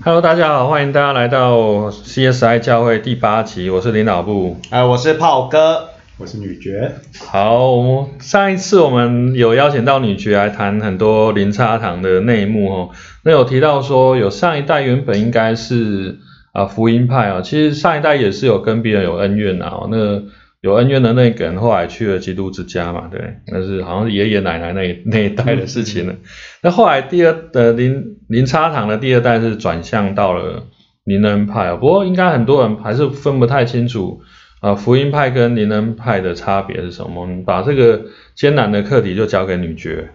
Hello，大家好，欢迎大家来到 CSI 教会第八集，我是领导部。哎，我是炮哥，我是女爵。好，上一次我们有邀请到女爵来谈很多零差堂的内幕哦。那有提到说，有上一代原本应该是啊福音派啊，其实上一代也是有跟别人有恩怨啊。那有恩怨的那个人后来去了基督之家嘛，对，那是好像是爷爷奶奶那那一代的事情了。那后来第二的林林差堂的第二代是转向到了林恩派啊，不过应该很多人还是分不太清楚啊福音派跟林恩派的差别是什么。把这个艰难的课题就交给女爵。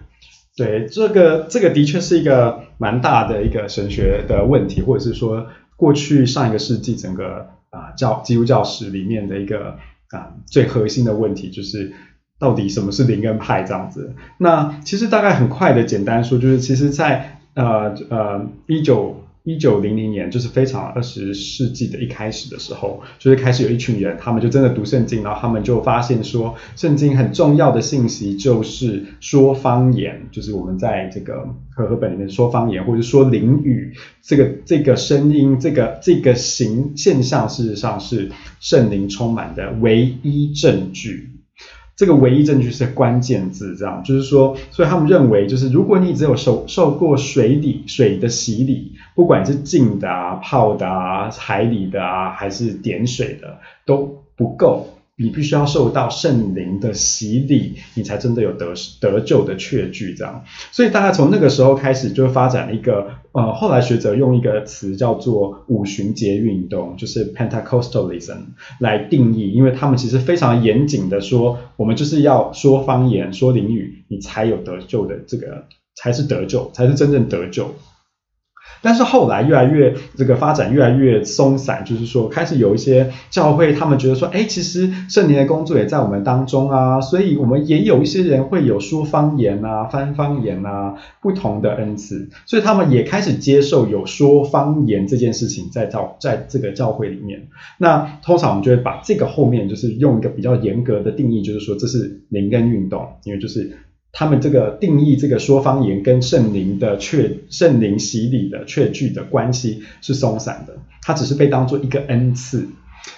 对，这个这个的确是一个蛮大的一个神学的问题，或者是说过去上一个世纪整个啊教基督教史里面的一个。啊，最核心的问题就是到底什么是灵恩派这样子。那其实大概很快的简单说，就是其实在呃呃一九一九零零年，就是非常二十世纪的一开始的时候，就是开始有一群人，他们就真的读圣经，然后他们就发现说，圣经很重要的信息就是说方言，就是我们在这个和合本里面说方言，或者说灵语，这个这个声音，这个这个形现象，事实上是圣灵充满的唯一证据。这个唯一证据是关键字，这样就是说，所以他们认为，就是如果你只有受受过水底水的洗礼，不管是浸的啊、泡的啊、海里的啊，还是点水的，都不够。你必须要受到圣灵的洗礼，你才真的有得得救的确据，这样。所以大概从那个时候开始，就发展了一个呃，后来学者用一个词叫做五旬节运动，就是 Pentecostalism 来定义，因为他们其实非常严谨的说，我们就是要说方言、说灵语，你才有得救的这个，才是得救，才是真正得救。但是后来越来越这个发展越来越松散，就是说开始有一些教会，他们觉得说，哎，其实圣灵的工作也在我们当中啊，所以我们也有一些人会有说方言啊、翻方言啊不同的恩赐，所以他们也开始接受有说方言这件事情在教在这个教会里面。那通常我们就会把这个后面就是用一个比较严格的定义，就是说这是灵根运动，因为就是。他们这个定义这个说方言跟圣灵的确圣灵洗礼的确据的关系是松散的，它只是被当做一个恩赐。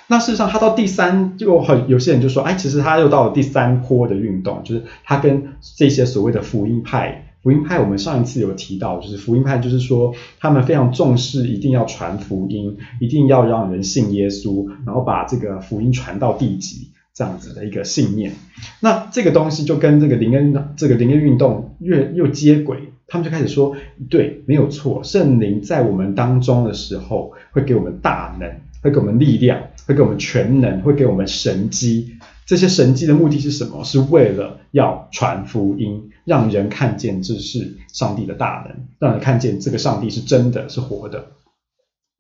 那事实上，它到第三就很有些人就说，哎，其实它又到了第三波的运动，就是它跟这些所谓的福音派，福音派我们上一次有提到，就是福音派就是说他们非常重视一定要传福音，一定要让人信耶稣，然后把这个福音传到地极。这样子的一个信念，那这个东西就跟这个灵恩这个灵恩运动越又接轨，他们就开始说，对，没有错，圣灵在我们当中的时候，会给我们大能，会给我们力量，会给我们全能，会给我们神机。这些神迹的目的是什么？是为了要传福音，让人看见这是上帝的大能，让人看见这个上帝是真的是活的。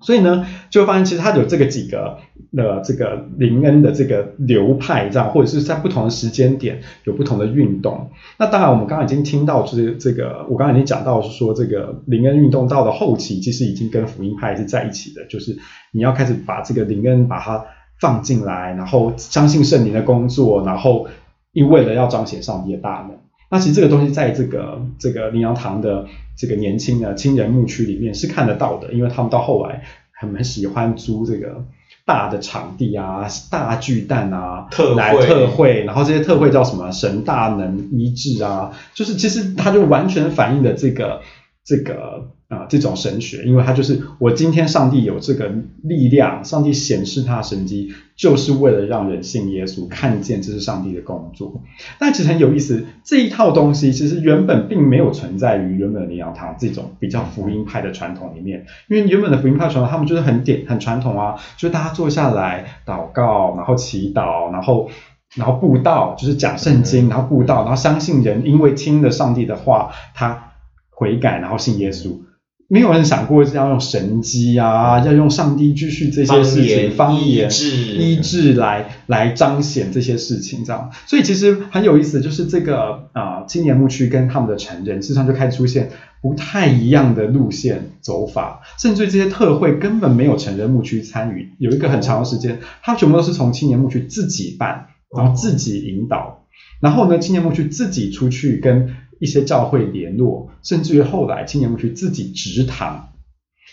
所以呢，就会发现其实它有这个几个呃这个灵恩的这个流派这样，或者是在不同的时间点有不同的运动。那当然，我们刚刚已经听到就是这个，我刚刚已经讲到是说这个灵恩运动到了后期，其实已经跟福音派是在一起的，就是你要开始把这个灵恩把它放进来，然后相信圣灵的工作，然后因为了要彰显上帝的大能。那其实这个东西在这个这个林阳堂的这个年轻的青人牧区里面是看得到的，因为他们到后来很喜欢租这个大的场地啊、大巨蛋啊特来特会，然后这些特会叫什么？神大能医治啊，就是其实它就完全反映了这个这个。啊，这种神学，因为它就是我今天上帝有这个力量，上帝显示他的神迹，就是为了让人信耶稣，看见这是上帝的工作。但其实很有意思，这一套东西其实原本并没有存在于原本的灵养堂这种比较福音派的传统里面，因为原本的福音派传统，他们就是很典很传统啊，就是大家坐下来祷告，然后祈祷，然后然后布道，就是讲圣经，然后布道，然后相信人因为听了上帝的话，他悔改，然后信耶稣。没有人想过要用神机啊，要用上帝继续这些事情，方言医治来来彰显这些事情，这样。所以其实很有意思，就是这个啊青年牧区跟他们的成人，事实上就开始出现不太一样的路线走法，甚至这些特会根本没有成人牧区参与，有一个很长的时间，他全部都是从青年牧区自己办，然后自己引导，然后呢青年牧区自己出去跟。一些教会联络，甚至于后来青年牧区自己直堂，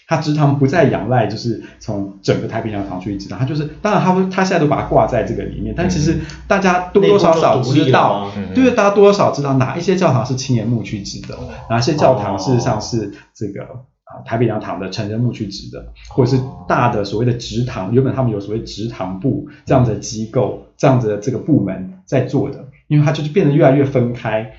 他直堂不再仰赖就是从整个太平洋堂去直堂，他就是当然他会他现在都把它挂在这个里面，但其实大家多多少少知道，就是大家多多少知道哪一些教堂是青年牧区植的，哪些教堂事实上是这个啊台北洋堂的成人牧区植的，或者是大的所谓的直堂，原本他们有所谓直堂部这样的机构，这样子的这个部门在做的，因为它就是变得越来越分开。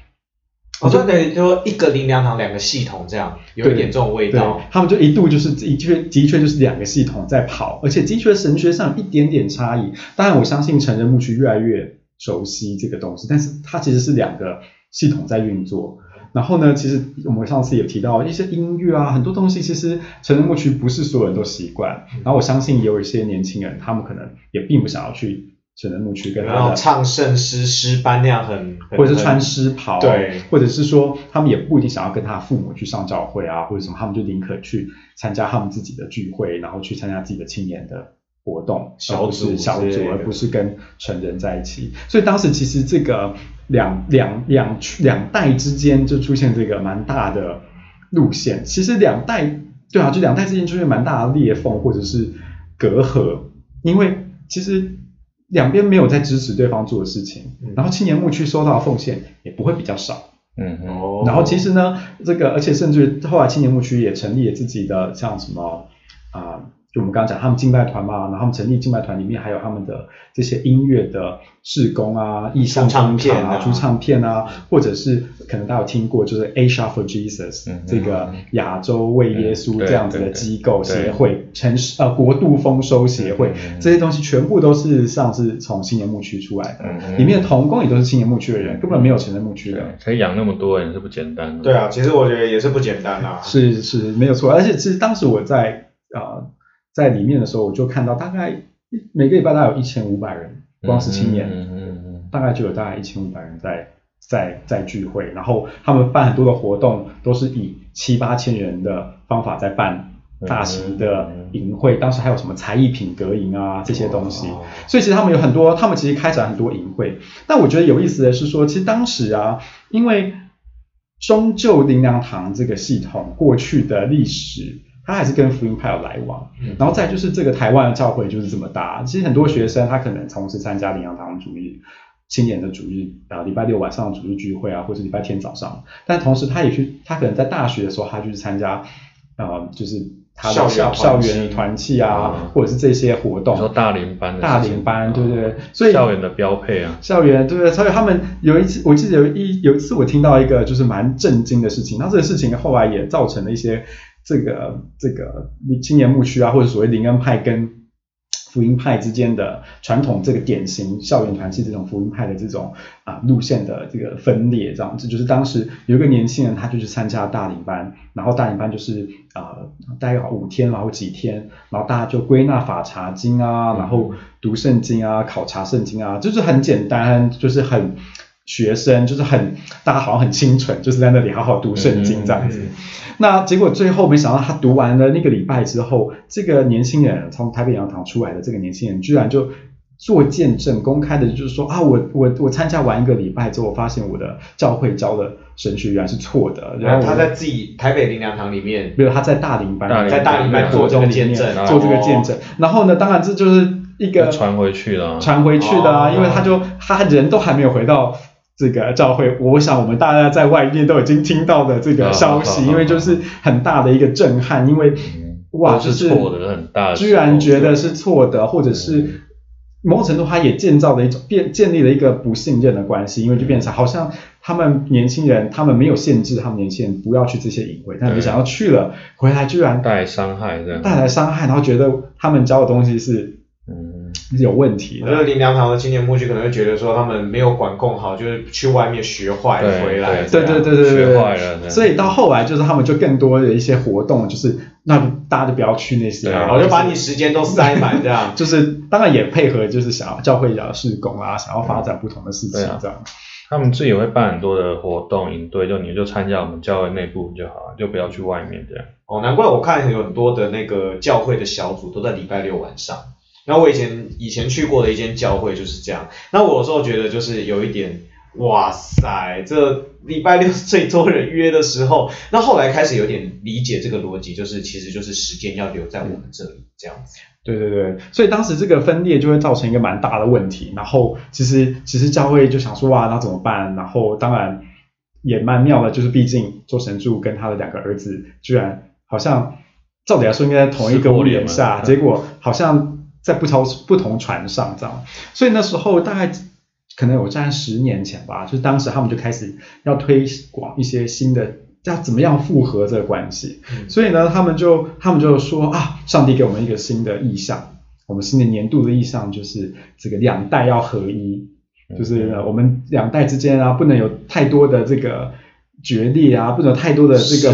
我说等于说一个林良堂两个系统这样，有一点这种味道。他们就一度就是的确的确就是两个系统在跑，而且的确神学上有一点点差异。当然我相信成人牧区越来越熟悉这个东西，但是它其实是两个系统在运作。然后呢，其实我们上次也提到一些音乐啊，很多东西其实成人牧区不是所有人都习惯。然后我相信也有一些年轻人，他们可能也并不想要去。成人牧区跟他的唱圣诗诗班那样很，或者是穿诗袍，对，或者是说他们也不一定想要跟他父母去上教会啊，或者什么，他们就宁可去参加他们自己的聚会，然后去参加自己的青年的活动，小组小组，而不是跟成人在一起。所以当时其实这个两两两两代之间就出现这个蛮大的路线。其实两代对啊，就两代之间出现蛮大的裂缝或者是隔阂，因为其实。两边没有在支持对方做的事情，然后青年牧区收到的奉献也不会比较少。嗯哦。然后其实呢，这个而且甚至后来青年牧区也成立了自己的像什么啊。就我们刚刚讲，他们敬拜团嘛，然后他们成立敬拜团里面还有他们的这些音乐的事工啊、艺术唱片啊、出唱片啊，或者是可能大家有听过，就是 Asia for Jesus 这个亚洲为耶稣这样子的机构协会，城市呃国度丰收协会，这些东西全部都是上是从青年牧区出来的，里面的童工也都是青年牧区的人，根本没有成人牧区的，可以养那么多人是不简单的。对啊，其实我觉得也是不简单啊。是是没有错，而且其实当时我在啊。在里面的时候，我就看到大概每个礼拜大概有一千五百人，光是青年，大概就有大概一千五百人在在在聚会，然后他们办很多的活动，都是以七八千人的方法在办大型的营会，当时还有什么才艺品格营啊这些东西，所以其实他们有很多，他们其实开展很多营会，但我觉得有意思的是说，其实当时啊，因为终究林良堂这个系统过去的历史。他还是跟福音派有来往，然后再就是这个台湾的教会就是这么大。其实很多学生他可能同时参加领养堂主日、青年的主日啊，礼拜六晚上的主日聚会啊，或者礼拜天早上。但同时他也去，他可能在大学的时候，他就是参加啊，就是他的校校园团契啊，或者是这些活动。说大龄班，大龄班，对不对？所以校园的标配啊，校园对不对？所以他们有一次，我记得有一有一次我听到一个就是蛮震惊的事情，那这个事情后来也造成了一些。这个这个青年牧区啊，或者所谓灵恩派跟福音派之间的传统，这个典型校园团契这种福音派的这种啊路线的这个分裂，这样子就是当时有一个年轻人，他就去参加大领班，然后大领班就是啊待五天，然后几天，然后大家就归纳法查经啊，然后读圣经啊，考察圣经啊，就是很简单，就是很。学生就是很，大家好像很清纯，就是在那里好好读圣经这样子。那结果最后没想到，他读完了那个礼拜之后，这个年轻人从台北洋堂出来的这个年轻人，居然就做见证，公开的就是说啊，我我我参加完一个礼拜之后，发现我的教会教的神学原来是错的。然后他在自己台北灵粮堂里面，没有他在大林班，在大林班做这个见证，做这个见证。然后呢，当然这就是一个传回去了，传回去的啊，因为他就他人都还没有回到。这个教会，我想我们大家在外面都已经听到的这个消息，因为就是很大的一个震撼，因为哇，就是错的很大，居然觉得是错的，或者是某种程度他也建造了一种变建立了一个不信任的关系，因为就变成好像他们年轻人，他们没有限制他们年轻人不要去这些隐会，但没想到去了回来居然带来伤害，带来伤害，然后觉得他们教的东西是嗯。有问题。我觉得林良堂的青年牧区可能会觉得说他们没有管控好，就是去外面学坏回来。对对对对对，学坏了。所以到后来就是他们就更多的一些活动，就是那大家就不要去那些，我就把你时间都塞满这样。就是当然也配合，就是想要教会要施工啊，想要发展不同的事情这样。他们自己会办很多的活动营队，就你就参加我们教会内部就好了，就不要去外面这样。哦，难怪我看有很多的那个教会的小组都在礼拜六晚上。那我以前以前去过的一间教会就是这样。那我有时候觉得就是有一点哇塞，这礼拜六是最多人约的时候，那后来开始有点理解这个逻辑，就是其实就是时间要留在我们这里这样子。对对对，所以当时这个分裂就会造成一个蛮大的问题。然后其实其实教会就想说哇，那怎么办？然后当然也蛮妙的，就是毕竟周神柱跟他的两个儿子居然好像照理来说应该在同一个屋檐下，结果好像在不同不同船上这样。所以那时候大概可能有在十年前吧，就是当时他们就开始要推广一些新的。要怎么样复合这个关系？所以呢，他们就他们就说啊，上帝给我们一个新的意向，我们新的年度的意向就是这个两代要合一，就是我们两代之间啊，不能有太多的这个。决裂啊，不能太多的这个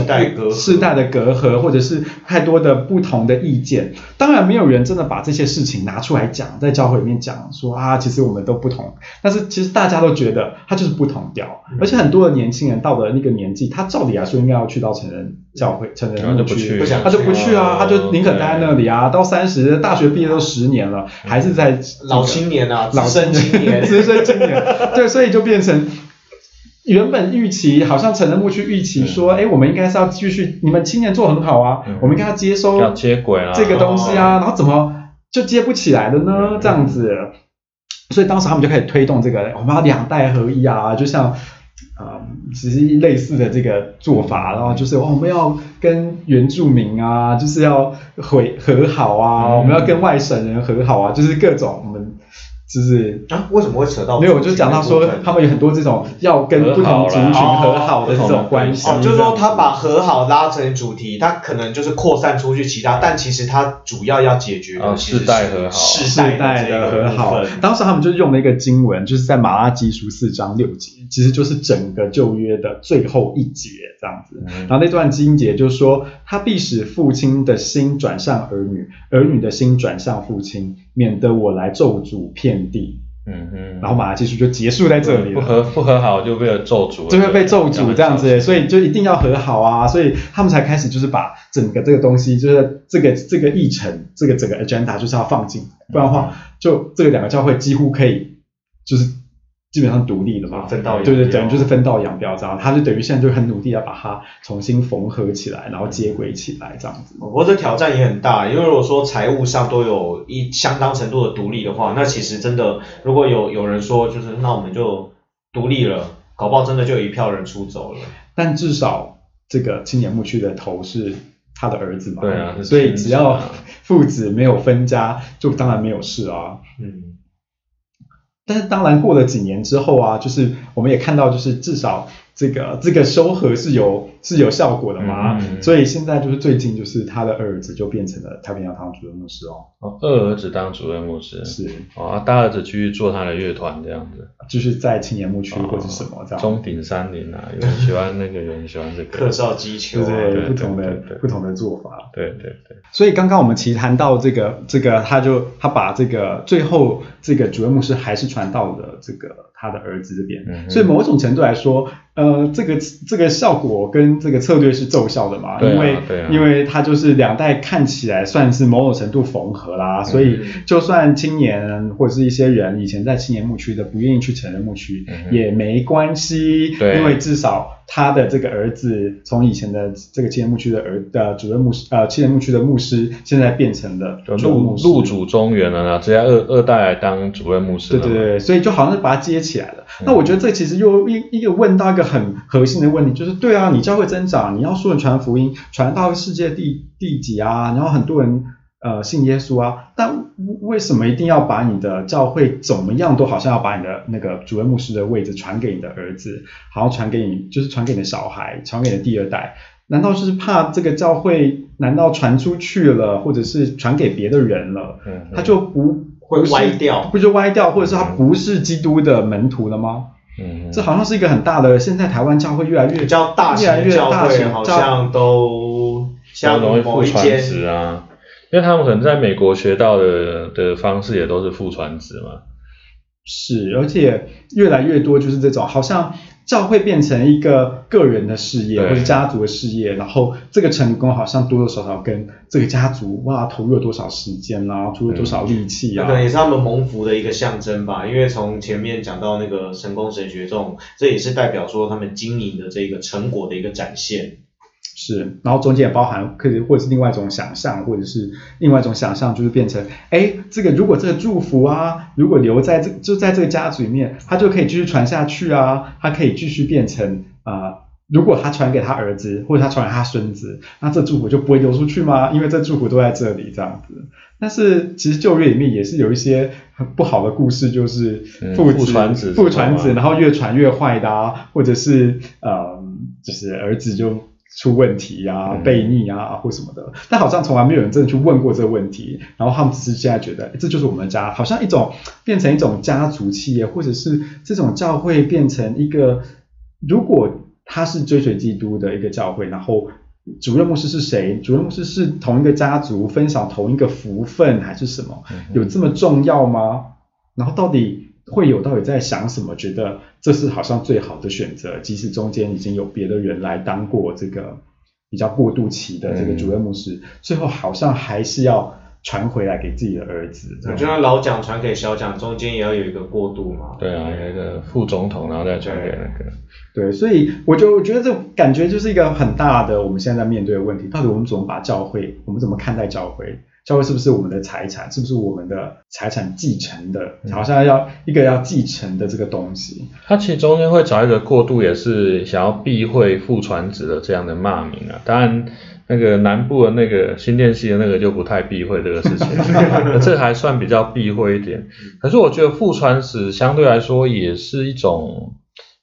世代的隔阂，或者是太多的不同的意见。当然，没有人真的把这些事情拿出来讲，在教会里面讲说啊，其实我们都不同。但是其实大家都觉得他就是不同调，而且很多的年轻人到了那个年纪，他照理来说应该要去到成人教会、成人牧区，他就不去啊，他就宁可待在那里啊。到三十，大学毕业都十年了，还是在老青年啊，老生青年，资深 青年。对，所以就变成。原本预期好像成人牧区预期说，哎，我们应该是要继续，你们青年做很好啊，我们应该要接收要接轨啊这个东西啊，然后怎么就接不起来了呢？这样子，所以当时他们就开始推动这个，我们要两代合一啊，就像啊，其实类似的这个做法，然后就是我们要跟原住民啊，就是要回和好啊，我们要跟外省人和好啊，就是各种。就是啊，为什么会扯到？没有，我就讲到说他们有很多这种要跟不同族群和好的这种关系。哦，就是说他把和好拉成主题，他可能就是扩散出去其他，但其实他主要要解决的世代和好，世代的和好。当时他们就用了一个经文，就是在马拉基书四章六节，其实就是整个旧约的最后一节这样子。然后那段经节就是说，他必使父亲的心转向儿女，儿女的心转向父亲。免得我来咒诅遍地，嗯嗯，然后马来技术就结束在这里了。不和不和好就被咒诅，就会被咒诅这样子，所以就一定要和好啊，所以他们才开始就是把整个这个东西，就是这个这个议程，这个整个 agenda 就是要放进，不然的话，就这个两个教会几乎可以就是。基本上独立的嘛，分道对对，等于就是分道扬镳这样，他就等于现在就很努力要把它重新缝合起来，然后接轨起来这样子。不过这挑战也很大，因为如果说财务上都有一相当程度的独立的话，那其实真的如果有有人说就是那我们就独立了，搞不好真的就有一票人出走了。但至少这个青年牧区的头是他的儿子嘛，对啊，所以只要父子没有分家，就当然没有事啊。嗯。但是当然过了几年之后啊，就是我们也看到，就是至少。这个这个收合是有是有效果的嘛？所以现在就是最近就是他的二儿子就变成了太平洋堂主任牧师哦。哦，二儿子当主任牧师是哦，大儿子继续做他的乐团这样子，就是在青年牧区或者什么这样。中鼎山林啊，有人喜欢那个，有人喜欢这个。客少击球，对不同的不同的做法。对对对。所以刚刚我们其实谈到这个这个，他就他把这个最后这个主任牧师还是传到了这个他的儿子这边，所以某种程度来说。呃，这个这个效果跟这个策略是奏效的嘛？因为因为它就是两代看起来算是某种程度缝合啦，所以就算青年或者是一些人以前在青年牧区的不愿意去成人牧区也没关系，因为至少。他的这个儿子从以前的这个青年牧区的儿呃主任牧师，呃，青年牧区的牧师，现在变成了入入主中原了呢，直接二二代来当主任牧师。对对对，所以就好像是把他接起来了。那我觉得这其实又一一个问到一个很核心的问题，就是对啊，你教会增长，你要说传福音，传到世界第第几啊？然后很多人。呃，信耶稣啊，但为什么一定要把你的教会怎么样都好像要把你的那个主任牧师的位置传给你的儿子，好像传给你，就是传给你的小孩，传给你的第二代？难道是怕这个教会难道传出去了，或者是传给别的人了，他就不会歪掉，不就歪掉，或者是他不是基督的门徒了吗？嗯，这好像是一个很大的，现在台湾教会越来越比较大型教会，好像都像某一间啊。因为他们可能在美国学到的的方式也都是父传子嘛，是，而且越来越多就是这种，好像教会变成一个个人的事业或者家族的事业，然后这个成功好像多多少少跟这个家族哇投入了多少时间啊，投入了多少力气啊那可，能也是他们蒙福的一个象征吧，因为从前面讲到那个神功神学这种，这也是代表说他们经营的这个成果的一个展现。是，然后中间也包含可以或者是另外一种想象，或者是另外一种想象，就是变成，哎，这个如果这个祝福啊，如果留在这就在这个家族里面，他就可以继续传下去啊，他可以继续变成啊、呃如果他传给他儿子，或者他传给他孙子，那这祝福就不会流出去吗？因为这祝福都在这里这样子。但是其实旧约里面也是有一些很不好的故事，就是嗯父传子父传子，然后越传越坏的啊，或者是呃，就是儿子就出问题啊、嗯悖逆啊或什么的。但好像从来没有人真的去问过这个问题，然后他们只是现在觉得诶这就是我们的家，好像一种变成一种家族企业，或者是这种教会变成一个，如果他是追随基督的一个教会，然后。主任牧师是谁？主任牧师是同一个家族分享同一个福分，还是什么？有这么重要吗？然后到底会有到底在想什么？觉得这是好像最好的选择，即使中间已经有别的人来当过这个比较过渡期的这个主任牧师，最后好像还是要传回来给自己的儿子。这样就像老蒋传给小蒋，中间也要有一个过渡嘛。对啊，有一个副总统，然后再传给那个。对，所以我就我觉得这感觉就是一个很大的我们现在在面对的问题，到底我们怎么把教会，我们怎么看待教会？教会是不是我们的财产？是不是我们的财产继承的？好像要一个要继承的这个东西。他其实中间会找一个过渡，也是想要避讳父传子的这样的骂名啊。当然，那个南部的那个新店系的那个就不太避讳这个事情，这还算比较避讳一点。可是我觉得父传子相对来说也是一种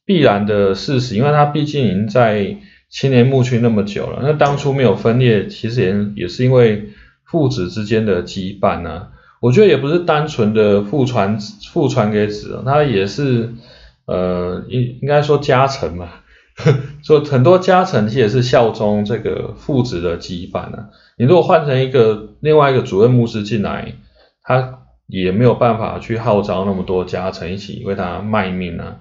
必然的事实，因为它毕竟已经在青年牧区那么久了。那当初没有分裂，其实也也是因为父子之间的羁绊啊。我觉得也不是单纯的父传父传给子他，也是呃应应该说家臣嘛，说很多家臣其实也是效忠这个父子的羁绊啊。你如果换成一个另外一个主任牧师进来，他也没有办法去号召那么多家臣一起为他卖命啊，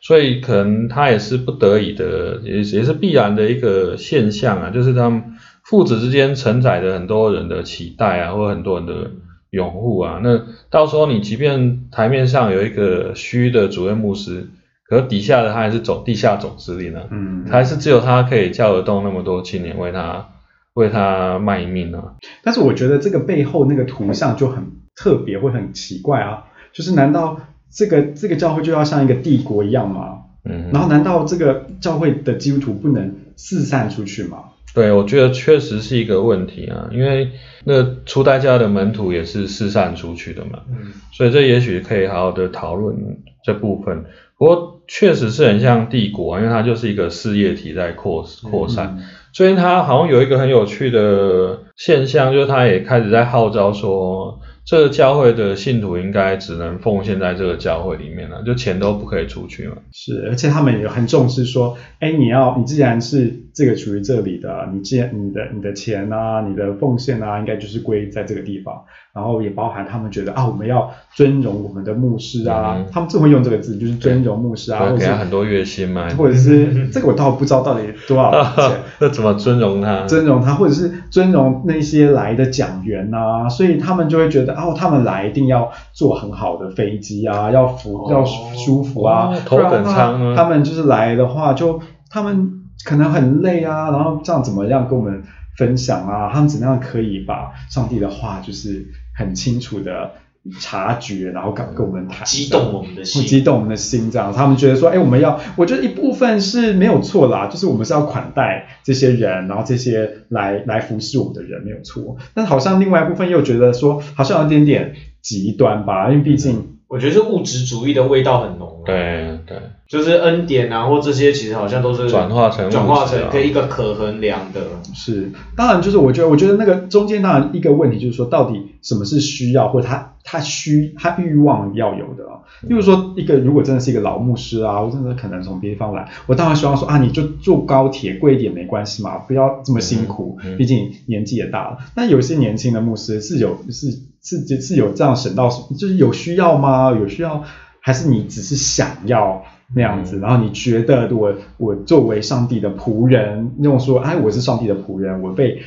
所以可能他也是不得已的，也也是必然的一个现象啊，就是他们父子之间承载着很多人的期待啊，或者很多人的拥护啊。那到时候你即便台面上有一个虚的主任牧师，可是底下的他还是总地下总司令呢、啊，嗯，还是只有他可以叫得动那么多青年为他为他卖命啊。但是我觉得这个背后那个图像就很特别，会很奇怪啊。就是难道这个这个教会就要像一个帝国一样吗？嗯，然后难道这个教会的基督徒不能四散出去吗？对，我觉得确实是一个问题啊，因为那初代教的门徒也是四散出去的嘛，嗯，所以这也许可以好好的讨论这部分。不过确实是很像帝国啊，因为它就是一个事业体在扩扩散。嗯最近它好像有一个很有趣的现象，就是它也开始在号召说，这个教会的信徒应该只能奉献在这个教会里面了，就钱都不可以出去嘛。是，而且他们也很重视说，哎，你要你既然是这个属于这里的，你既然你的你的钱啊，你的奉献啊，应该就是归在这个地方。然后也包含他们觉得啊，我们要尊荣我们的牧师啊，嗯他们最会用这个字，就是尊荣牧师啊，会或者给他很多月薪嘛，或者是这个我倒不知道到底多少钱。那怎么尊荣他？尊荣他，或者是尊荣那些来的讲员啊，所以他们就会觉得，哦，他们来一定要坐很好的飞机啊，要服、哦要舒服啊，哦头等舱啊他们就是来的话，就他们可能很累啊，然后这样怎么样跟我们分享啊？他们怎么样可以把上帝的话就是很清楚的察觉，然后跟跟我们谈，激动我们的会心。激动我们的心，这样他们觉得说，哎，我们要，我觉得一部分是没有错啦，就是我们是要款待这些人，然后这些来来服侍我们的人没有错，但好像另外一部分又觉得说，好像有点点极端吧，因为毕竟我觉得是物质主义的味道很浓、啊。，对对，就是恩典啊，或这些其实好像都是转化成转化成可以一个可衡量的。是，当然就是我觉得，我觉得那个中间当然一个问题就是说，到底什么是需要，或者他他需他欲望要有的啊？例如说，一个如果真的是一个老牧师啊，我真的可能从别地方来，我当然希望说啊，你就坐高铁贵一点没关系嘛，不要这么辛苦，嗯嗯毕竟年纪也大了。但有些年轻的牧师是有是是是有这样省到，就是有需要吗？有需要，还是你只是想要那样子，然后你觉得我我作为上帝的仆人，那种说，哎，我是上帝的仆人，我被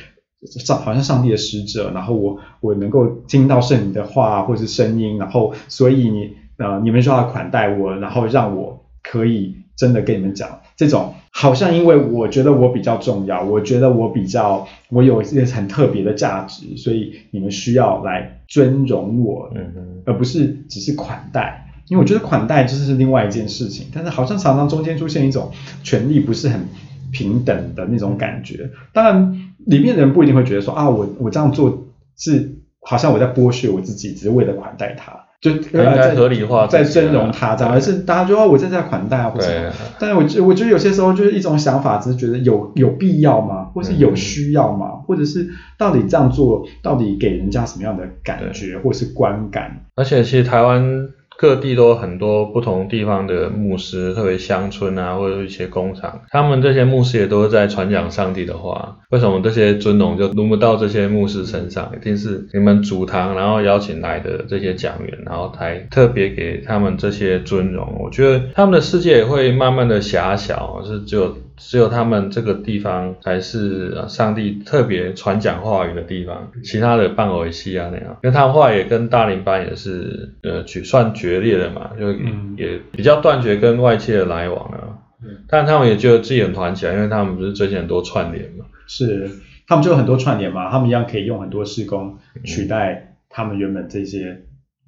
上好像上帝的使者，然后我我能够听到圣灵的话或是声音，然后所以你呃你们就要款待我，然后让我可以真的跟你们讲这种。好像因为我觉得我比较重要，我觉得我比较我有一些很特别的价值，所以你们需要来尊荣我，嗯而不是只是款待。因为我觉得款待就是另外一件事情，但是好像常常中间出现一种权力不是很平等的那种感觉。当然，里面的人不一定会觉得说啊，我我这样做是好像我在剥削我自己，只是为了款待他。就该合理化，在尊荣他，这样，而是大家就哦，我在在款待啊，或者，但是我觉我觉得有些时候就是一种想法，只是觉得有有必要吗？或是有需要吗？或者是到底这样做，到底给人家什么样的感觉，或是观感？而且其实台湾。各地都很多不同地方的牧师，特别乡村啊，或者一些工厂，他们这些牧师也都是在传讲上帝的话。为什么这些尊荣就轮不到这些牧师身上？一定是你们主堂，然后邀请来的这些讲员，然后才特别给他们这些尊荣。我觉得他们的世界也会慢慢的狭小，是只有。只有他们这个地方才是上帝特别传讲话语的地方，其他的半偶戏啊那样，因为他们话也跟大林班也是呃决算决裂的嘛，就也比较断绝跟外界的来往了。但他们也觉得自己很团起来，因为他们不是最近很多串联嘛。是，他们就有很多串联嘛，他们一样可以用很多施工取代他们原本这些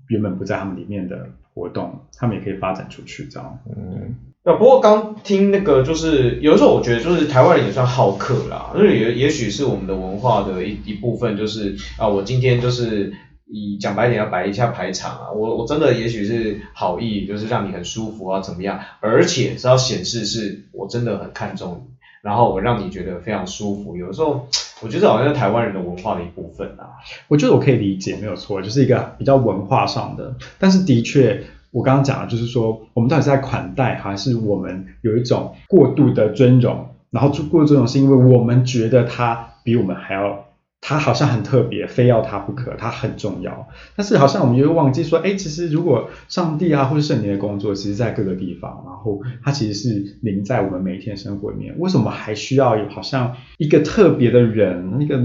原本不在他们里面的活动，他们也可以发展出去这样。嗯。那不过刚听那个，就是有的时候我觉得，就是台湾人也算好客啦，就是也也许是我们的文化的一一部分，就是啊，我今天就是以讲白点要摆一下排场啊，我我真的也许是好意，就是让你很舒服啊怎么样，而且是要显示是我真的很看重你，然后我让你觉得非常舒服。有的时候我觉得好像是台湾人的文化的一部分啊。我觉得我可以理解，没有错，就是一个比较文化上的，但是的确。我刚刚讲的就是说，我们到底是在款待，还是我们有一种过度的尊荣？然后过度尊荣是因为我们觉得他比我们还要，他好像很特别，非要他不可，他很重要。但是好像我们又忘记说，哎，其实如果上帝啊，或者圣灵的工作，其实在各个地方，然后他其实是临在我们每一天生活里面。为什么还需要有好像一个特别的人，一个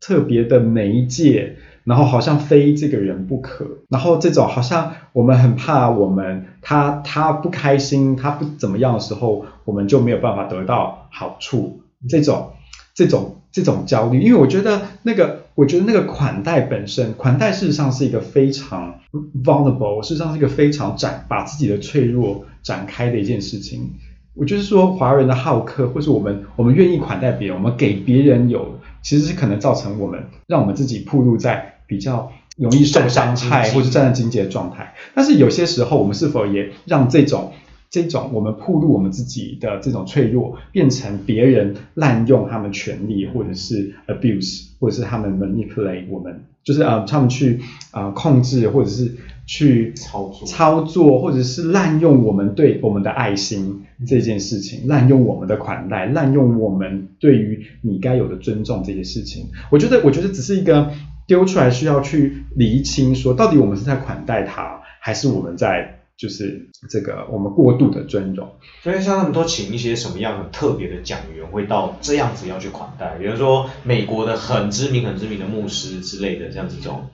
特别的媒介？然后好像非这个人不可，然后这种好像我们很怕我们他他不开心，他不怎么样的时候，我们就没有办法得到好处。这种这种这种焦虑，因为我觉得那个我觉得那个款待本身，款待事实上是一个非常 vulnerable，事实上是一个非常展把自己的脆弱展开的一件事情。我就是说，华人的好客，或是我们我们愿意款待别人，我们给别人有，其实是可能造成我们让我们自己暴露在。比较容易受伤害，或是站在经济的状态。但是有些时候，我们是否也让这种这种我们暴露我们自己的这种脆弱，变成别人滥用他们权利，或者是 abuse，或者是他们 manipulate 我们，就是呃他们去啊控制，或者是去操作操作，或者是滥用我们对我们的爱心这件事情，滥用我们的款待，滥用我们对于你该有的尊重这些事情。我觉得，我觉得只是一个。丢出来需要去厘清，说到底我们是在款待他，还是我们在就是这个我们过度的尊荣？所以像他们都请一些什么样的特别的讲员，会到这样子要去款待，比如说美国的很知名、很知名的牧师之类的这样子，这种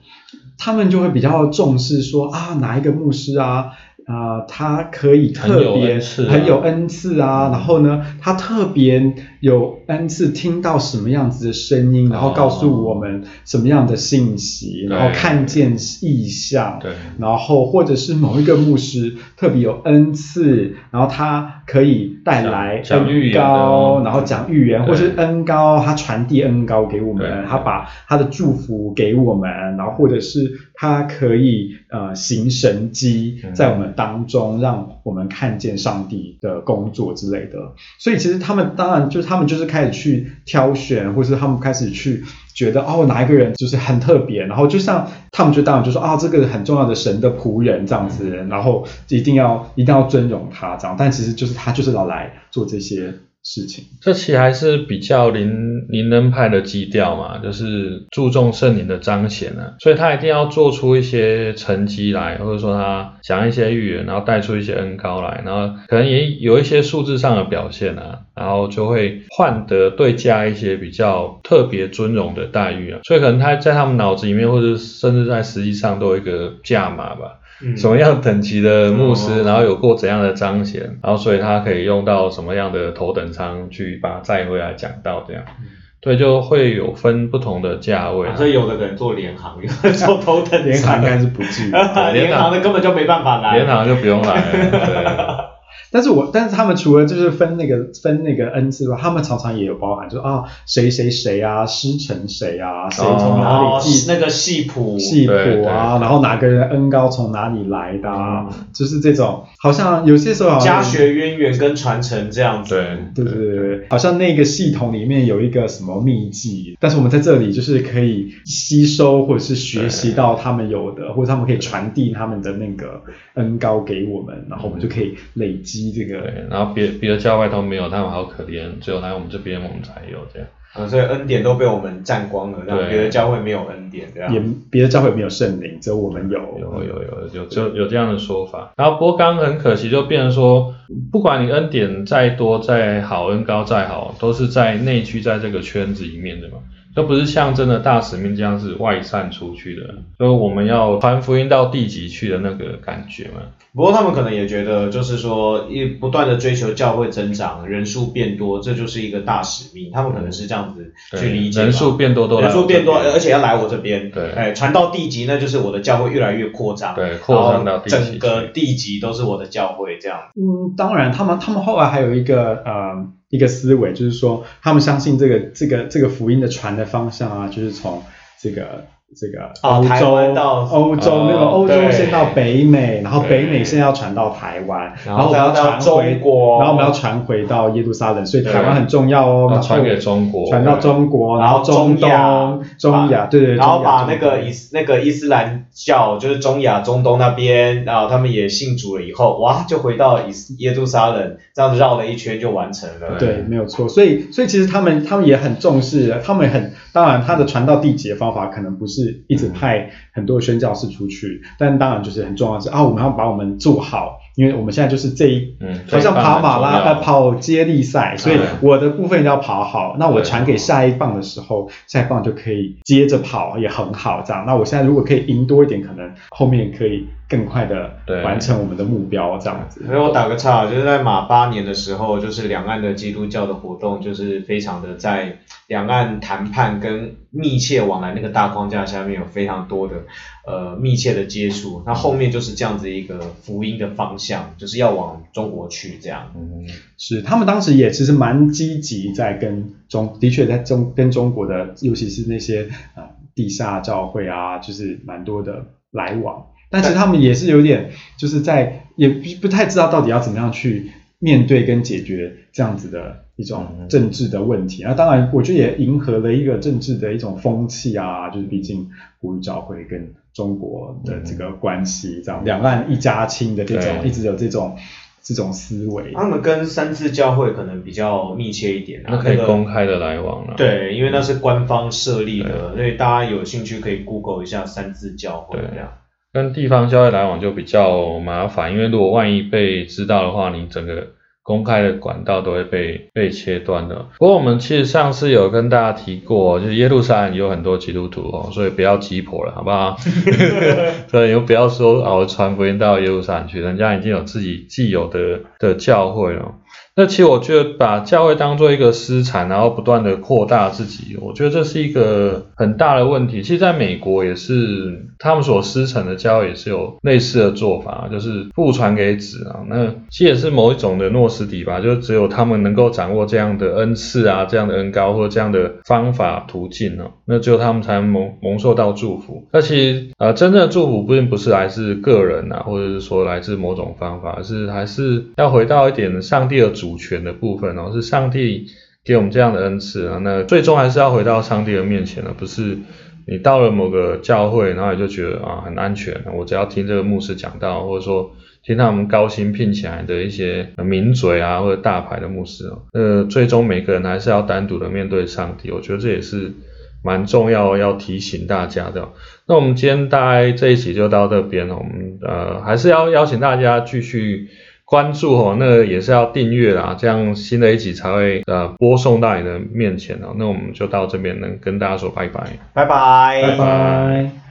他们就会比较重视说啊，哪一个牧师啊？啊，他可以特别很有恩赐啊，然后呢，他特别有恩赐，听到什么样子的声音，然后告诉我们什么样的信息，然后看见异象，对，然后或者是某一个牧师特别有恩赐，然后他可以带来恩高，然后讲预言，或是恩高，他传递恩高给我们，他把他的祝福给我们，然后或者是他可以呃行神机在我们。当中让我们看见上帝的工作之类的，所以其实他们当然就是他们就是开始去挑选，或是他们开始去觉得哦哪一个人就是很特别，然后就像他们就当然就说啊这个很重要的神的仆人这样子，然后一定要一定要尊荣他这样，但其实就是他就是要来做这些事情。这其实还是比较灵灵恩派的基调嘛，就是注重圣灵的彰显啊，所以他一定要做出一些成绩来，或者说他讲一些预言，然后带出一些恩高来，然后可能也有一些数字上的表现啊，然后就会换得对家一些比较特别尊荣的待遇啊，所以可能他在他们脑子里面，或者甚至在实际上都有一个价码吧。嗯什么样等级的牧师，哦然后有过怎样的彰显，然后所以他可以用到什么样的头等舱去把它载回来讲到这样，对，就会有分不同的价位啊。所以有的人做联行，有的做头等联行应该，是不至于。联行的根本就没办法来。联行就不用来了，对。但是我但是他们除了就是分那个分那个恩赐外，他们常常也有包含，就是啊谁谁谁啊师承谁啊，谁从哪哦里记那个系谱，系谱对啊，然后哪个人恩高从哪里来的啊，嗯。就是这种，好像有些时候好像家学渊源跟传承这样子。对对对对对，好像那个系统里面有一个什么秘籍，但是我们在这里就是可以吸收或者是学习到他们有的，或者他们可以传递他们的那个恩高给我们，然后我们就可以累积这个。对，然后别别的教会都没有，他们好可怜，只有来我们这边我们才有这样。啊，所以恩典都被我们占光了，让对别的教会没有恩典这样。也别的教会没有圣灵，只有我们有。有有有有就有这样的说法，然后不过刚刚很可惜，就变成说，不管你恩典再多再好，恩高再好，都是在内区在这个圈子里面的嘛，都不是像真的大使命这样是外散出去的，所以我们要传福音到地级去的那个感觉嘛。不过他们可能也觉得，就是说，一不断的追求教会增长，人数变多，这就是一个大使命。他们可能是这样子去理解。人数变多都来人数变多，而且要来我这边。对哎，传到地级，那就是我的教会越来越扩张。对扩张到地级整个地级都是我的教会这样。嗯，当然，他们他们后来还有一个呃一个思维，就是说他们相信这个这个这个福音的传的方向啊，就是从这个这个欧洲、湾到欧洲、哦那个欧洲先到北美，然后北美现在要传到台湾，然后我们要传回然后我们要传回到耶路撒冷，所以台湾很重要哦。要传给中国，传到中国，然后中东、中亚，对对，然后把那个伊斯那个伊斯兰教，就是中亚、中东那边，然后他们也信主了以后，哇，就回到以耶路撒冷，这样子绕了一圈就完成了。对，没有错。所以，所以其实他们他们也很重视，他们很当然，他的传道地级的方法可能不是是一直派很多宣教士出去，但当然就是很重要是啊，我们要把我们做好，因为我们现在就是这一。嗯，好像跑马拉呃呃跑接力赛，所以我的部分要跑好，那我传给下一棒的时候，下一棒就可以接着跑，也很好这样。那我现在如果可以赢多一点，可能后面可以更快的对完成我们的目标这样子。所以我打个岔，就是在马八年的时候，就是两岸的基督教的活动，就是非常的在两岸谈判跟密切往来那个大框架下面，有非常多的呃密切的接触。那后面就是这样子一个福音的方向，就是要往中国去这样。嗯，是，他们当时也其实蛮积极在跟中，的确在中跟中国的，尤其是那些呃地下教会啊，就是蛮多的来往。但是他们也是有点，就是在也不不太知道到底要怎么样去面对跟解决这样子的一种嗯政治的问题。那、当然，我觉得也迎合了一个政治的一种风气啊，就是毕竟国语教会跟中国的这个关系，这样两岸一家亲的这种，一直有这种这种思维。他们跟三自教会可能比较密切一点啊，那可以公开的来往了。对，因为那是官方设立的，所以大家有兴趣可以 Google 一下三自教会对这样。跟地方教会来往就比较麻烦，因为如果万一被知道的话，你整个公开的管道都会被被切断的。不过我们其实上次有跟大家提过，就是耶路撒冷有很多基督徒哦，所以不要急迫了，好不好？所以又不要说啊，我传福音到耶路撒冷去，人家已经有自己既有的的教会了。那其实我觉得把教会当做一个私产，然后不断的扩大自己，我觉得这是一个很大的问题。其实在美国也是，他们所私产的教会也是有类似的做法，就是父传给子啊。那其实也是某一种的诺斯底吧，就只有他们能够掌握这样的恩赐啊，这样的恩高或者这样的方法途径哦，那只有他们才能蒙蒙受到祝福。那其实呃，真正的祝福并不是来自个人啊，或者是说来自某种方法，是还是要回到一点上帝的主主权的部分哦，是上帝给我们这样的恩赐啊。那最终还是要回到上帝的面前了，不是你到了某个教会，然后你就觉得啊很安全，我只要听这个牧师讲道，或者说听他们高薪聘起来的一些名嘴啊或者大牌的牧师，呃，最终每个人还是要单独的面对上帝，我觉得这也是蛮重要要提醒大家的。那我们今天大概这一期就到这边了我们呃还是要邀请大家继续。关注哦，那也是要订阅啦，这样新的一集才会呃播送到你的面前哦。那我们就到这边，能跟大家说拜拜，拜拜，拜拜。